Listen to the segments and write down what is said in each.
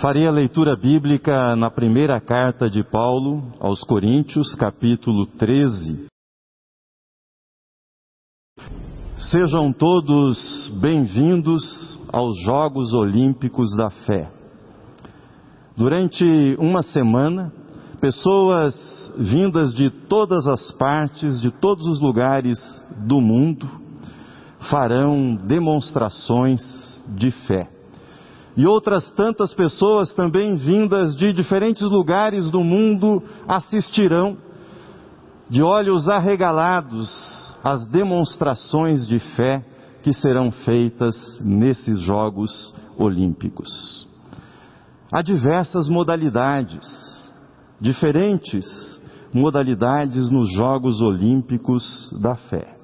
Farei a leitura bíblica na primeira carta de Paulo aos Coríntios, capítulo 13. Sejam todos bem-vindos aos Jogos Olímpicos da Fé. Durante uma semana, pessoas vindas de todas as partes, de todos os lugares do mundo, farão demonstrações de fé. E outras tantas pessoas também vindas de diferentes lugares do mundo assistirão, de olhos arregalados, às demonstrações de fé que serão feitas nesses Jogos Olímpicos. Há diversas modalidades, diferentes modalidades nos Jogos Olímpicos da fé.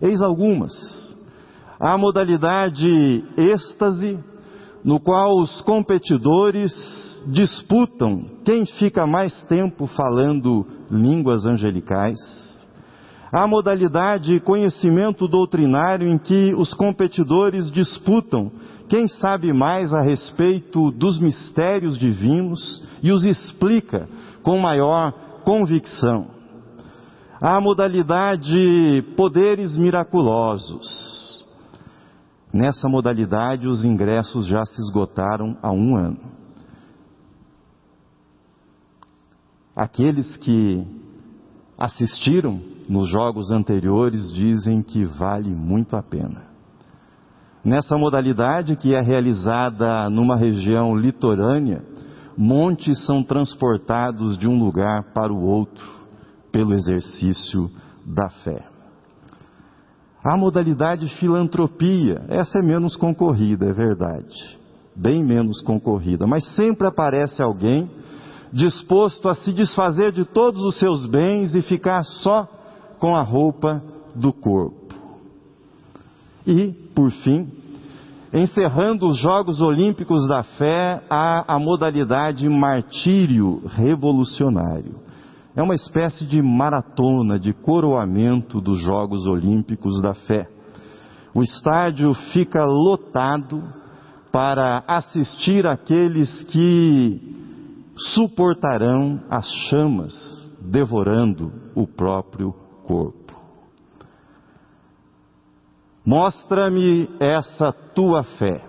Eis algumas. Há a modalidade êxtase, no qual os competidores disputam quem fica mais tempo falando línguas angelicais. Há a modalidade conhecimento doutrinário em que os competidores disputam quem sabe mais a respeito dos mistérios divinos e os explica com maior convicção. Há a modalidade poderes miraculosos. Nessa modalidade, os ingressos já se esgotaram há um ano. Aqueles que assistiram nos jogos anteriores dizem que vale muito a pena. Nessa modalidade, que é realizada numa região litorânea, montes são transportados de um lugar para o outro pelo exercício da fé. A modalidade filantropia, essa é menos concorrida, é verdade. Bem menos concorrida, mas sempre aparece alguém disposto a se desfazer de todos os seus bens e ficar só com a roupa do corpo. E, por fim, encerrando os Jogos Olímpicos da Fé, há a modalidade martírio revolucionário. É uma espécie de maratona, de coroamento dos Jogos Olímpicos da Fé. O estádio fica lotado para assistir aqueles que suportarão as chamas devorando o próprio corpo. Mostra-me essa tua fé.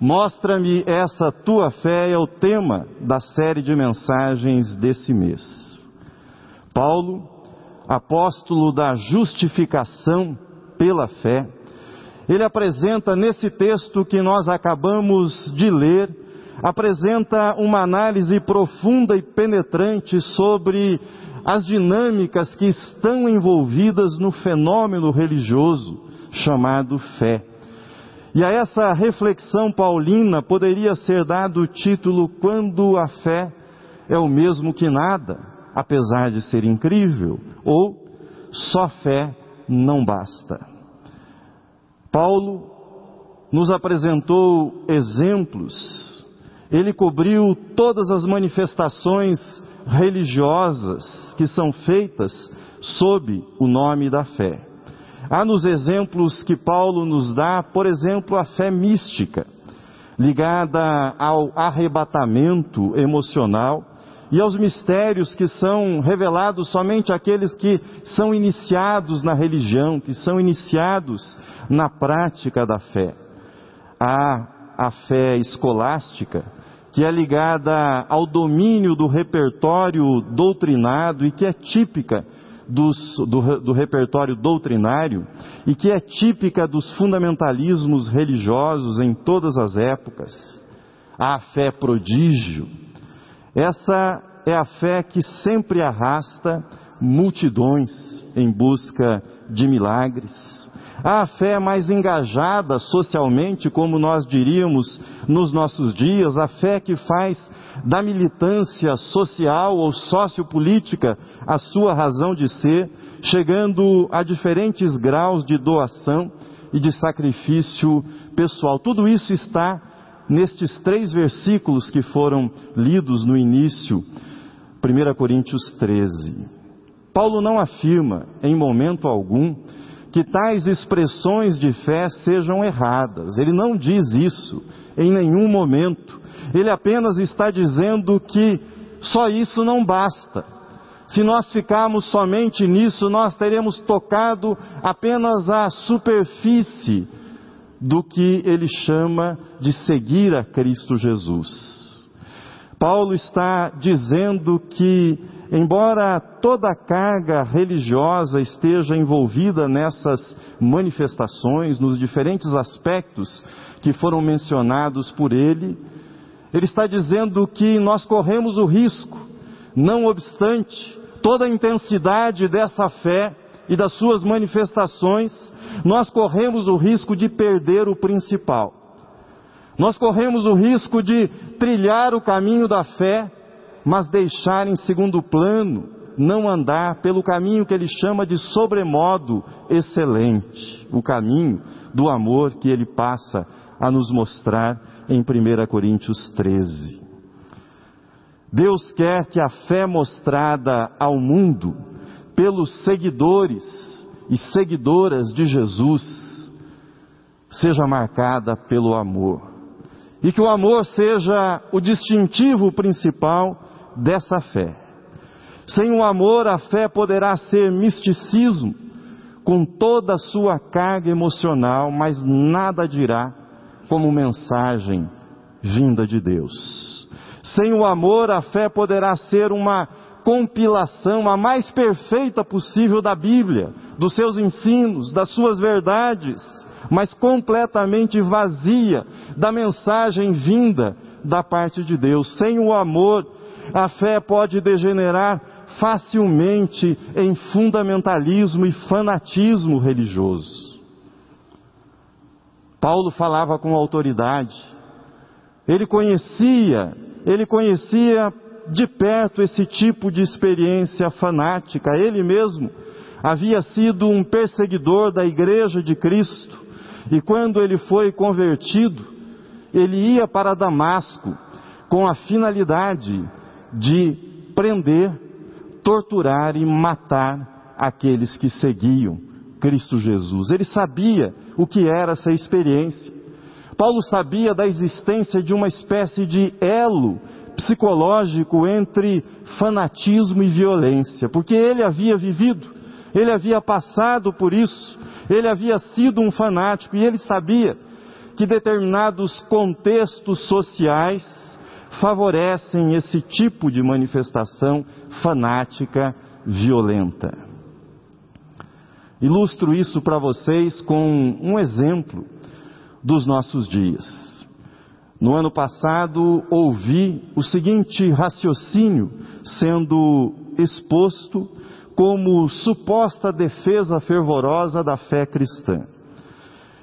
Mostra-me essa tua fé é o tema da série de mensagens desse mês. Paulo, apóstolo da justificação pela fé, ele apresenta nesse texto que nós acabamos de ler, apresenta uma análise profunda e penetrante sobre as dinâmicas que estão envolvidas no fenômeno religioso chamado fé. E a essa reflexão paulina poderia ser dado o título Quando a fé é o mesmo que nada, apesar de ser incrível, ou Só fé não basta. Paulo nos apresentou exemplos, ele cobriu todas as manifestações religiosas que são feitas sob o nome da fé. Há nos exemplos que Paulo nos dá, por exemplo, a fé mística, ligada ao arrebatamento emocional e aos mistérios que são revelados somente àqueles que são iniciados na religião, que são iniciados na prática da fé. Há a fé escolástica, que é ligada ao domínio do repertório doutrinado e que é típica dos, do, do repertório doutrinário e que é típica dos fundamentalismos religiosos em todas as épocas. A fé prodígio. Essa é a fé que sempre arrasta multidões em busca de milagres. A fé mais engajada socialmente, como nós diríamos nos nossos dias, a fé que faz da militância social ou sociopolítica a sua razão de ser, chegando a diferentes graus de doação e de sacrifício pessoal. Tudo isso está nestes três versículos que foram lidos no início, 1 Coríntios 13. Paulo não afirma em momento algum que tais expressões de fé sejam erradas. Ele não diz isso em nenhum momento. Ele apenas está dizendo que só isso não basta. Se nós ficarmos somente nisso, nós teremos tocado apenas a superfície do que ele chama de seguir a Cristo Jesus. Paulo está dizendo que, embora toda a carga religiosa esteja envolvida nessas manifestações, nos diferentes aspectos que foram mencionados por ele, ele está dizendo que nós corremos o risco, não obstante toda a intensidade dessa fé e das suas manifestações, nós corremos o risco de perder o principal. Nós corremos o risco de trilhar o caminho da fé, mas deixar em segundo plano, não andar pelo caminho que ele chama de sobremodo excelente, o caminho do amor que ele passa a nos mostrar em 1 Coríntios 13. Deus quer que a fé mostrada ao mundo pelos seguidores e seguidoras de Jesus seja marcada pelo amor. E que o amor seja o distintivo principal dessa fé. Sem o amor, a fé poderá ser misticismo, com toda a sua carga emocional, mas nada dirá como mensagem vinda de Deus. Sem o amor, a fé poderá ser uma compilação a mais perfeita possível da Bíblia, dos seus ensinos, das suas verdades, mas completamente vazia da mensagem vinda da parte de Deus. Sem o amor, a fé pode degenerar facilmente em fundamentalismo e fanatismo religioso. Paulo falava com autoridade, ele conhecia, ele conhecia de perto esse tipo de experiência fanática. Ele mesmo havia sido um perseguidor da igreja de Cristo e quando ele foi convertido, ele ia para Damasco com a finalidade de prender, torturar e matar aqueles que seguiam Cristo Jesus. Ele sabia o que era essa experiência. Paulo sabia da existência de uma espécie de elo psicológico entre fanatismo e violência, porque ele havia vivido, ele havia passado por isso, ele havia sido um fanático e ele sabia que determinados contextos sociais favorecem esse tipo de manifestação fanática violenta. Ilustro isso para vocês com um exemplo dos nossos dias. No ano passado, ouvi o seguinte raciocínio sendo exposto como suposta defesa fervorosa da fé cristã.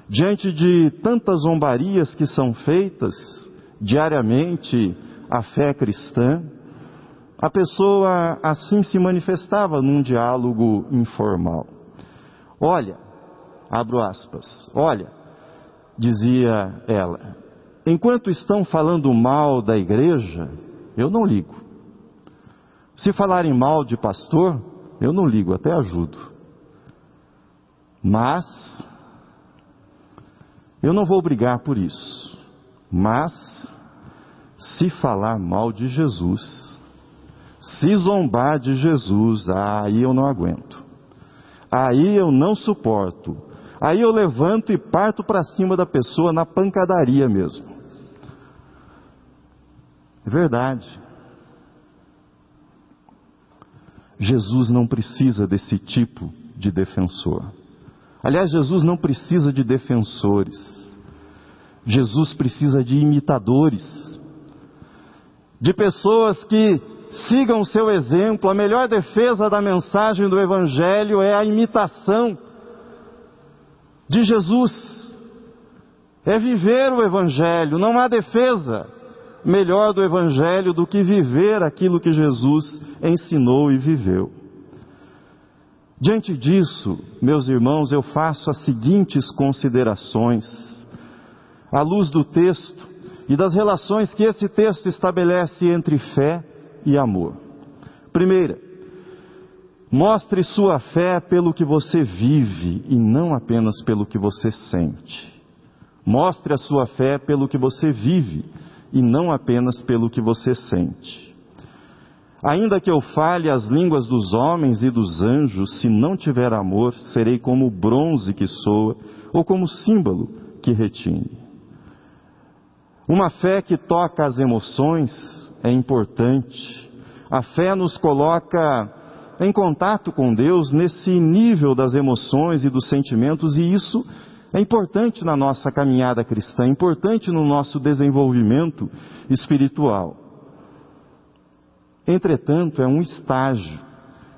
Diante de tantas zombarias que são feitas diariamente à fé cristã, a pessoa assim se manifestava num diálogo informal. Olha, abro aspas, olha, dizia ela, Enquanto estão falando mal da igreja, eu não ligo. Se falarem mal de pastor, eu não ligo, até ajudo. Mas, eu não vou brigar por isso. Mas, se falar mal de Jesus, se zombar de Jesus, aí eu não aguento. Aí eu não suporto. Aí eu levanto e parto para cima da pessoa na pancadaria mesmo. É verdade. Jesus não precisa desse tipo de defensor. Aliás, Jesus não precisa de defensores. Jesus precisa de imitadores, de pessoas que sigam o seu exemplo. A melhor defesa da mensagem do Evangelho é a imitação de Jesus. É viver o Evangelho, não há defesa melhor do Evangelho do que viver aquilo que Jesus ensinou e viveu. Diante disso, meus irmãos, eu faço as seguintes considerações, à luz do texto e das relações que esse texto estabelece entre fé e amor. Primeira, mostre sua fé pelo que você vive e não apenas pelo que você sente. Mostre a sua fé pelo que você vive e não apenas pelo que você sente. Ainda que eu fale as línguas dos homens e dos anjos, se não tiver amor, serei como bronze que soa ou como símbolo que retine. Uma fé que toca as emoções é importante. A fé nos coloca em contato com Deus nesse nível das emoções e dos sentimentos, e isso é importante na nossa caminhada cristã, é importante no nosso desenvolvimento espiritual. Entretanto, é um estágio,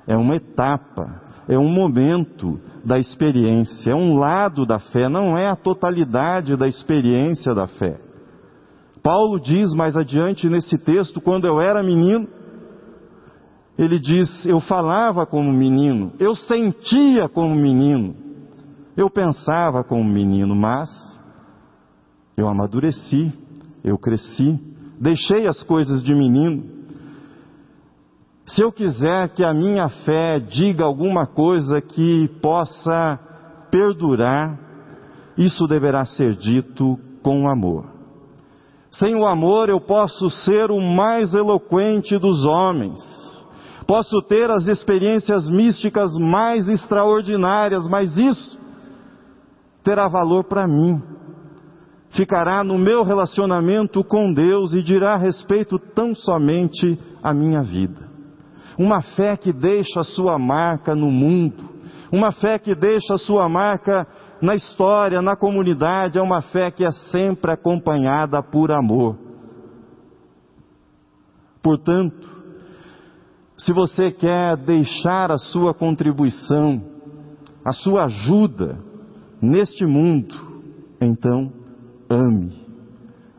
é uma etapa, é um momento da experiência, é um lado da fé, não é a totalidade da experiência da fé. Paulo diz mais adiante nesse texto, quando eu era menino, ele diz: Eu falava como menino, eu sentia como menino, eu pensava como menino, mas eu amadureci, eu cresci, deixei as coisas de menino. Se eu quiser que a minha fé diga alguma coisa que possa perdurar, isso deverá ser dito com amor. Sem o amor eu posso ser o mais eloquente dos homens, posso ter as experiências místicas mais extraordinárias, mas isso terá valor para mim. Ficará no meu relacionamento com Deus e dirá respeito tão somente à minha vida. Uma fé que deixa a sua marca no mundo, uma fé que deixa a sua marca na história, na comunidade, é uma fé que é sempre acompanhada por amor. Portanto, se você quer deixar a sua contribuição, a sua ajuda neste mundo, então ame.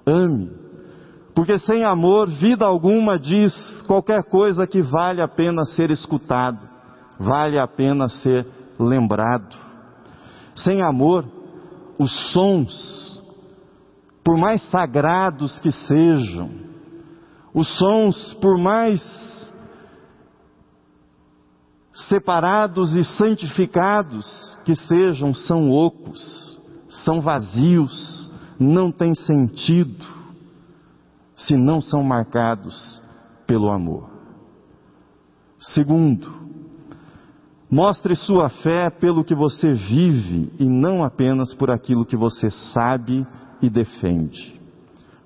Ame. Porque sem amor, vida alguma diz qualquer coisa que vale a pena ser escutado, vale a pena ser lembrado. Sem amor, os sons, por mais sagrados que sejam, os sons, por mais separados e santificados que sejam, são ocos, são vazios, não têm sentido, se não são marcados pelo amor. Segundo, mostre sua fé pelo que você vive e não apenas por aquilo que você sabe e defende.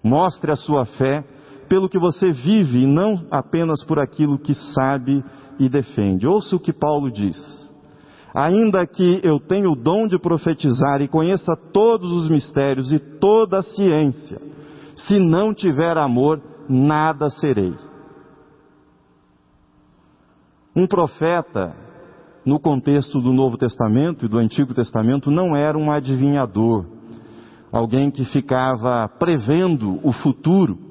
Mostre a sua fé pelo que você vive e não apenas por aquilo que sabe e defende. Ouça o que Paulo diz. Ainda que eu tenha o dom de profetizar e conheça todos os mistérios e toda a ciência, se não tiver amor, nada serei. Um profeta, no contexto do Novo Testamento e do Antigo Testamento, não era um adivinhador, alguém que ficava prevendo o futuro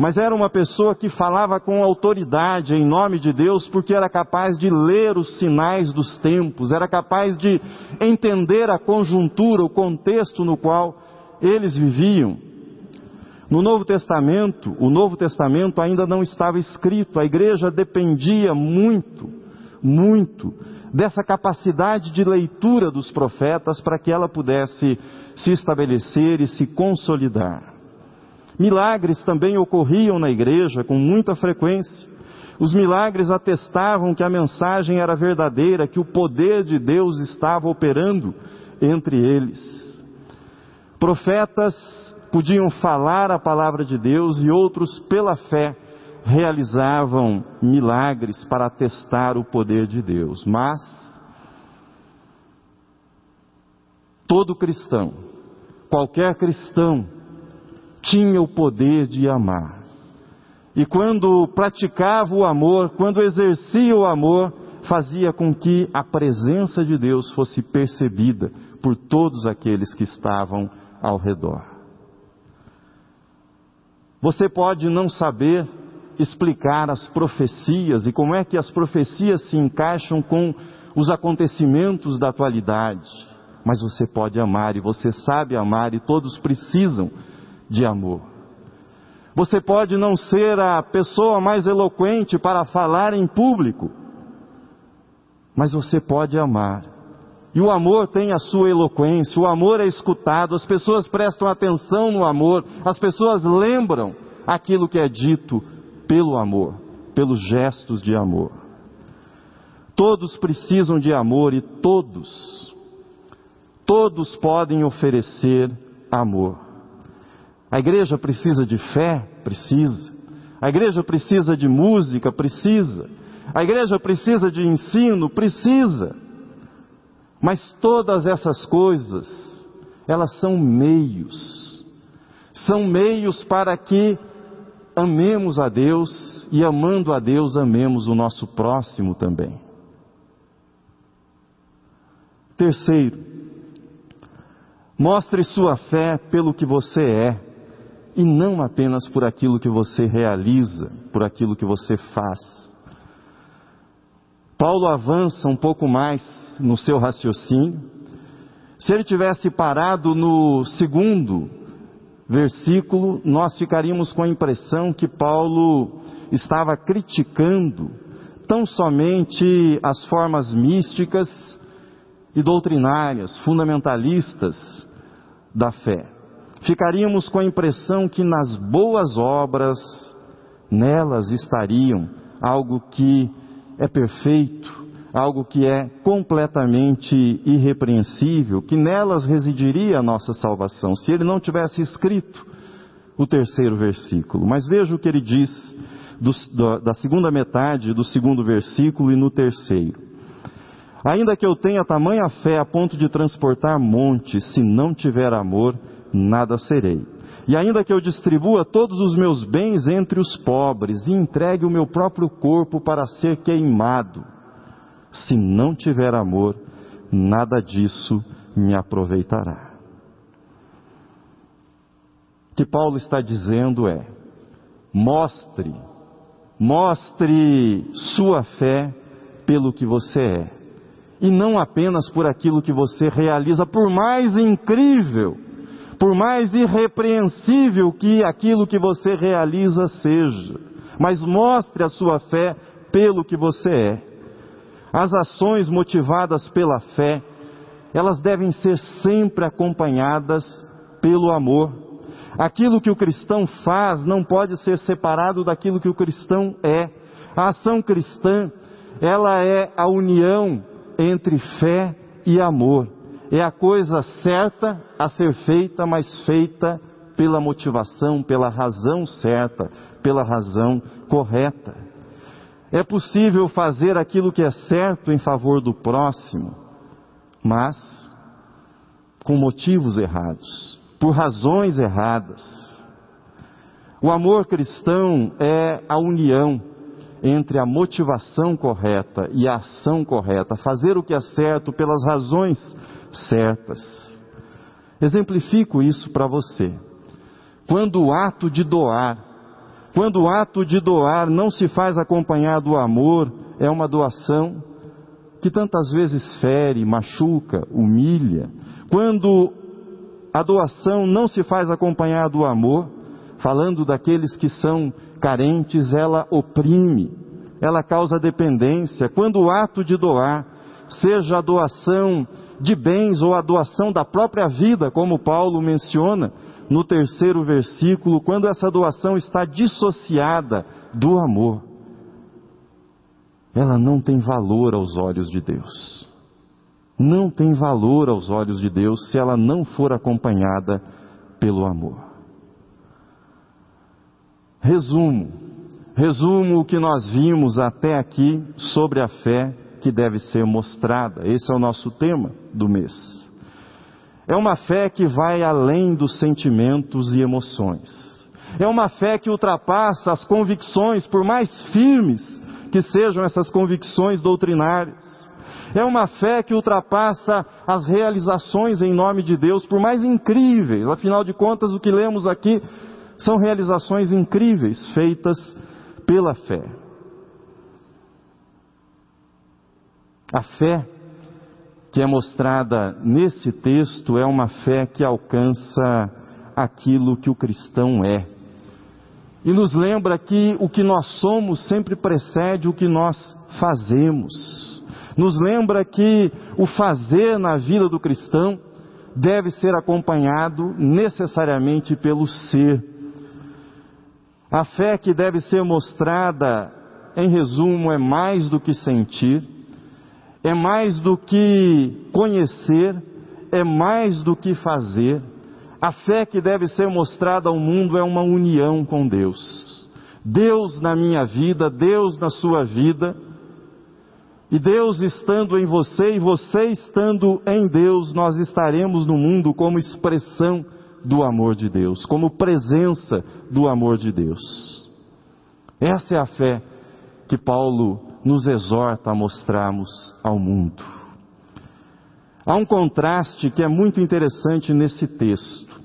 mas era uma pessoa que falava com autoridade em nome de Deus, porque era capaz de ler os sinais dos tempos, era capaz de entender a conjuntura, o contexto no qual eles viviam. No Novo Testamento, o Novo Testamento ainda não estava escrito, a igreja dependia muito, muito dessa capacidade de leitura dos profetas para que ela pudesse se estabelecer e se consolidar. Milagres também ocorriam na igreja com muita frequência. Os milagres atestavam que a mensagem era verdadeira, que o poder de Deus estava operando entre eles. Profetas podiam falar a palavra de Deus e outros, pela fé, realizavam milagres para atestar o poder de Deus. Mas, todo cristão, qualquer cristão, tinha o poder de amar. E quando praticava o amor, quando exercia o amor, fazia com que a presença de Deus fosse percebida por todos aqueles que estavam ao redor. Você pode não saber explicar as profecias e como é que as profecias se encaixam com os acontecimentos da atualidade, mas você pode amar e você sabe amar e todos precisam de amor. Você pode não ser a pessoa mais eloquente para falar em público, mas você pode amar E o amor tem a sua eloquência, o amor é escutado, as pessoas prestam atenção no amor, as pessoas lembram aquilo que é dito pelo amor, pelos gestos de amor. Todos precisam de amor e todos, todos podem oferecer amor. A igreja precisa de fé? Precisa. A igreja precisa de música? Precisa. A igreja precisa de ensino? Precisa. Mas todas essas coisas, elas são meios. São meios para que amemos a Deus e amando a Deus amemos o nosso próximo também. Terceiro, mostre sua fé pelo que você é e não apenas por aquilo que você realiza, por aquilo que você faz. Paulo avança um pouco mais no seu raciocínio. Se ele tivesse parado no segundo versículo, nós ficaríamos com a impressão que Paulo estava criticando tão somente as formas místicas e doutrinárias, fundamentalistas da fé. Ficaríamos com a impressão que nas boas obras, nelas estariam algo que é perfeito, algo que é completamente irrepreensível, que nelas residiria a nossa salvação, se ele não tivesse escrito o terceiro versículo. Mas veja o que ele diz do, da segunda metade do segundo versículo e no terceiro. Ainda que eu tenha tamanha fé a ponto de transportar montes, se não tiver amor, nada serei. E ainda que eu distribua todos os meus bens entre os pobres e entregue o meu próprio corpo para ser queimado, se não tiver amor, nada disso me aproveitará. O que Paulo está dizendo é: mostre, mostre sua fé pelo que você é, e não apenas por aquilo que você realiza, por mais incrível por mais irrepreensível que aquilo que você realiza seja, mas mostre a sua fé pelo que você é. As ações motivadas pela fé, elas devem ser sempre acompanhadas pelo amor. Aquilo que o cristão faz não pode ser separado daquilo que o cristão é. A ação cristã, ela é a união entre fé e amor é a coisa certa a ser feita, mas feita pela motivação, pela razão certa, pela razão correta. É possível fazer aquilo que é certo em favor do próximo, mas com motivos errados, por razões erradas. O amor cristão é a união entre a motivação correta e a ação correta, fazer o que é certo pelas razões certas. Exemplifico isso para você. Quando o ato de doar, quando o ato de doar não se faz acompanhado do amor, é uma doação que tantas vezes fere, machuca, humilha. Quando a doação não se faz acompanhado do amor, falando daqueles que são carentes, ela oprime, ela causa dependência. Quando o ato de doar, seja a doação de bens ou a doação da própria vida, como Paulo menciona no terceiro versículo, quando essa doação está dissociada do amor, ela não tem valor aos olhos de Deus. Não tem valor aos olhos de Deus se ela não for acompanhada pelo amor. Resumo, resumo o que nós vimos até aqui sobre a fé que deve ser mostrada. Esse é o nosso tema do mês. É uma fé que vai além dos sentimentos e emoções. É uma fé que ultrapassa as convicções, por mais firmes que sejam essas convicções doutrinárias. É uma fé que ultrapassa as realizações em nome de Deus, por mais incríveis. Afinal de contas, o que lemos aqui são realizações incríveis feitas pela fé. A fé que é mostrada nesse texto é uma fé que alcança aquilo que o cristão é. E nos lembra que o que nós somos sempre precede o que nós fazemos. Nos lembra que o fazer na vida do cristão deve ser acompanhado necessariamente pelo ser. A fé que deve ser mostrada, em resumo, é mais do que sentir, é mais do que conhecer, é mais do que fazer. A fé que deve ser mostrada ao mundo é uma união com Deus. Deus na minha vida, Deus na sua vida, e Deus estando em você e você estando em Deus, nós estaremos no mundo como expressão do amor de Deus, como presença do amor de Deus. Essa é a fé que Paulo nos exorta a mostrarmos ao mundo. Há um contraste que é muito interessante nesse texto.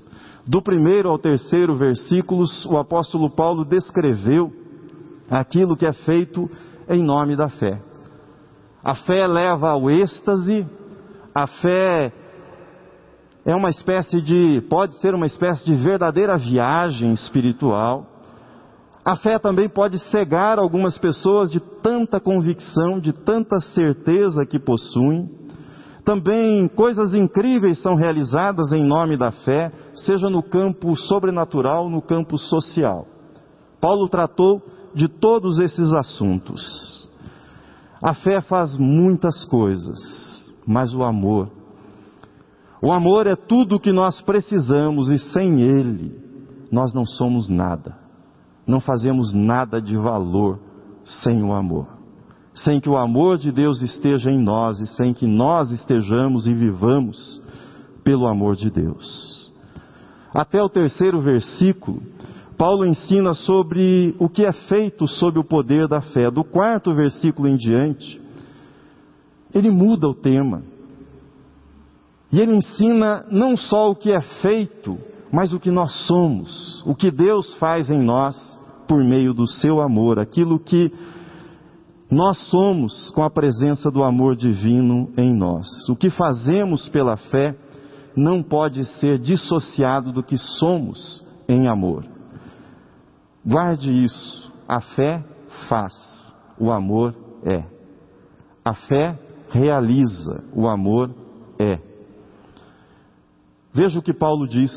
Do primeiro ao terceiro versículos, o apóstolo Paulo descreveu aquilo que é feito em nome da fé. A fé leva ao êxtase, a fé é uma espécie de, pode ser uma espécie de verdadeira viagem espiritual. A fé também pode cegar algumas pessoas de tanta convicção, de tanta certeza que possuem. Também coisas incríveis são realizadas em nome da fé, seja no campo sobrenatural, no campo social. Paulo tratou de todos esses assuntos. A fé faz muitas coisas, mas o amor. O amor é tudo o que nós precisamos e sem ele nós não somos nada. Não fazemos nada de valor sem o amor. Sem que o amor de Deus esteja em nós e sem que nós estejamos e vivamos pelo amor de Deus. Até o terceiro versículo, Paulo ensina sobre o que é feito sob o poder da fé. Do quarto versículo em diante, ele muda o tema. E ele ensina não só o que é feito, mas o que nós somos, o que Deus faz em nós por meio do seu amor, aquilo que nós somos com a presença do amor divino em nós. O que fazemos pela fé não pode ser dissociado do que somos em amor. Guarde isso. A fé faz, o amor é. A fé realiza, o amor é. Veja o que Paulo diz: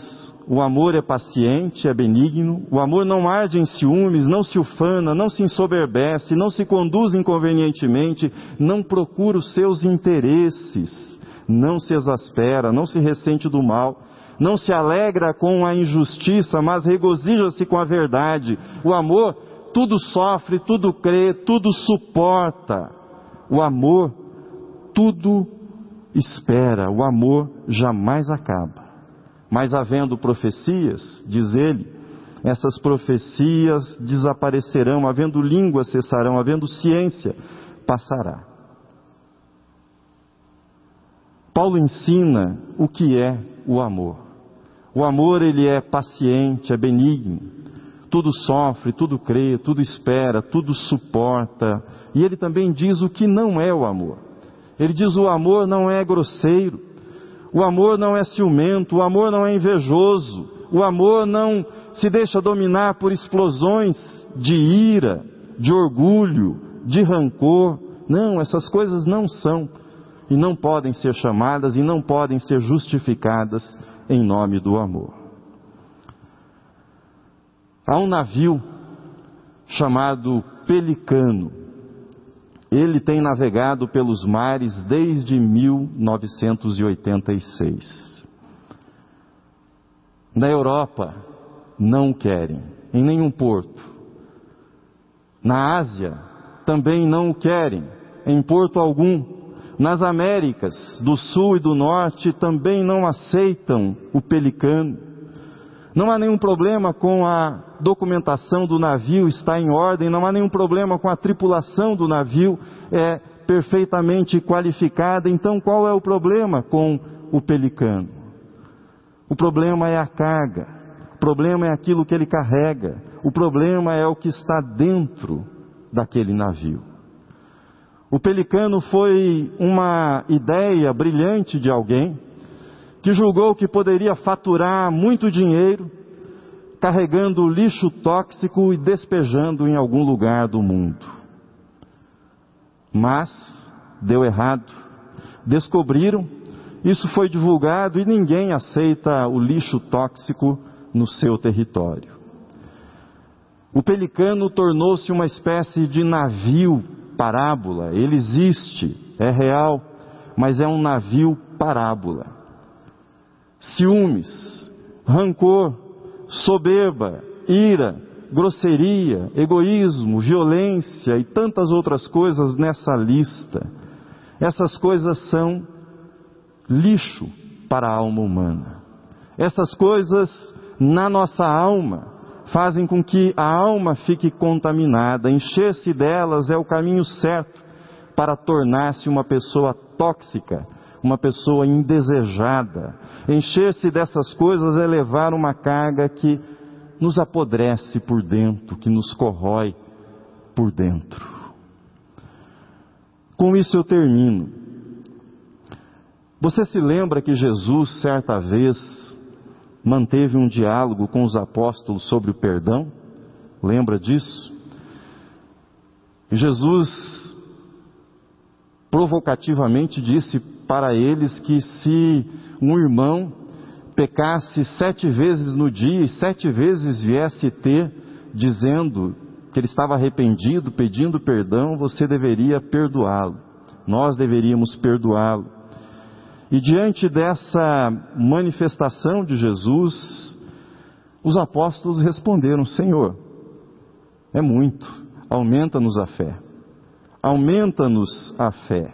o amor é paciente, é benigno, o amor não arde em ciúmes, não se ufana, não se ensoberbece, não se conduz inconvenientemente, não procura os seus interesses, não se exaspera, não se ressente do mal não se alegra com a injustiça, mas regozija-se com a verdade. O amor tudo sofre, tudo crê, tudo suporta. O amor tudo espera. O amor jamais acaba. Mas havendo profecias, diz ele, essas profecias desaparecerão, havendo língua cessarão, havendo ciência passará. Paulo ensina o que é o amor. O amor, ele é paciente, é benigno. Tudo sofre, tudo crê, tudo espera, tudo suporta. E ele também diz o que não é o amor. Ele diz o amor não é grosseiro. O amor não é ciumento, o amor não é invejoso, o amor não se deixa dominar por explosões de ira, de orgulho, de rancor. Não, essas coisas não são e não podem ser chamadas e não podem ser justificadas em nome do amor. Há um navio chamado Pelicano. Ele tem navegado pelos mares desde 1986. Na Europa, não querem, em nenhum porto. Na Ásia, também não o querem, em porto algum nas Américas do Sul e do Norte também não aceitam o pelicano. Não há nenhum problema com a documentação do navio está em ordem, não há nenhum problema com a tripulação do navio é perfeitamente qualificada. Então qual é o problema com o pelicano? O problema é a carga. O problema é aquilo que ele carrega. O problema é o que está dentro daquele navio. O pelicano foi uma ideia brilhante de alguém que julgou que poderia faturar muito dinheiro carregando lixo tóxico e despejando em algum lugar do mundo. Mas deu errado. Descobriram, isso foi divulgado e ninguém aceita o lixo tóxico no seu território. O pelicano tornou-se uma espécie de navio parábola. Ele existe, é real, mas é um navio parábola. Ciúmes, rancor, soberba, ira, grosseria, egoísmo, violência e tantas outras coisas nessa lista. Essas coisas são lixo para a alma humana. Essas coisas na nossa alma fazem com que a alma fique contaminada. Encher-se delas é o caminho certo para tornar-se uma pessoa tóxica, uma pessoa indesejada. Encher-se dessas coisas é levar uma carga que nos apodrece por dentro, que nos corrói por dentro. Com isso eu termino. Você se lembra que Jesus, certa vez, manteve um diálogo com os apóstolos sobre o perdão? Lembra disso? Jesus provocativamente disse para eles que se um irmão pecasse sete vezes no dia e sete vezes viesse ter dizendo que ele estava arrependido, pedindo perdão, você deveria perdoá-lo. Nós deveríamos perdoá-lo. E diante dessa manifestação de Jesus, os apóstolos responderam: Senhor, é muito, aumenta-nos a fé. Aumenta-nos a fé.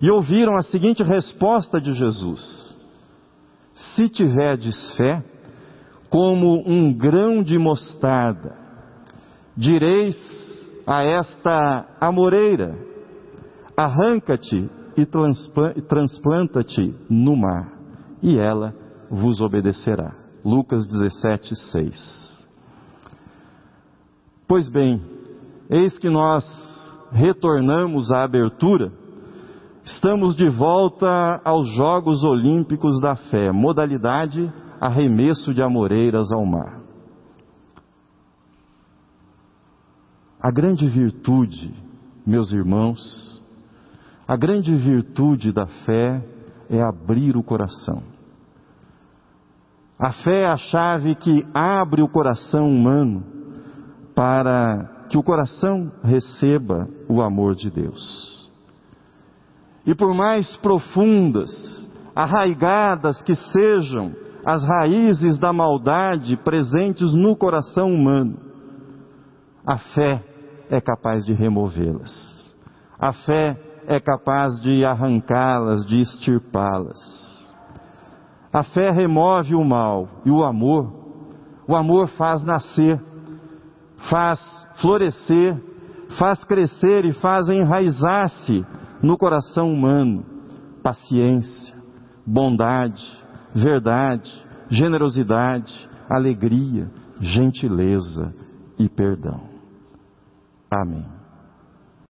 E ouviram a seguinte resposta de Jesus: se tiverdes fé, como um grão de mostarda, direis a esta amoreira: arranca-te e transplanta-te no mar, e ela vos obedecerá. Lucas 17, 6. Pois bem, eis que nós retornamos à abertura Estamos de volta aos Jogos Olímpicos da Fé, modalidade arremesso de amoreiras ao mar. A grande virtude, meus irmãos, a grande virtude da fé é abrir o coração. A fé é a chave que abre o coração humano para que o coração receba o amor de Deus. E por mais profundas, arraigadas que sejam as raízes da maldade presentes no coração humano, a fé é capaz de removê-las. A fé é capaz de arrancá-las, de extirpá-las. A fé remove o mal e o amor, o amor faz nascer, faz florescer, faz crescer e faz enraizar-se no coração humano paciência, bondade, verdade, generosidade, alegria, gentileza e perdão. Amém.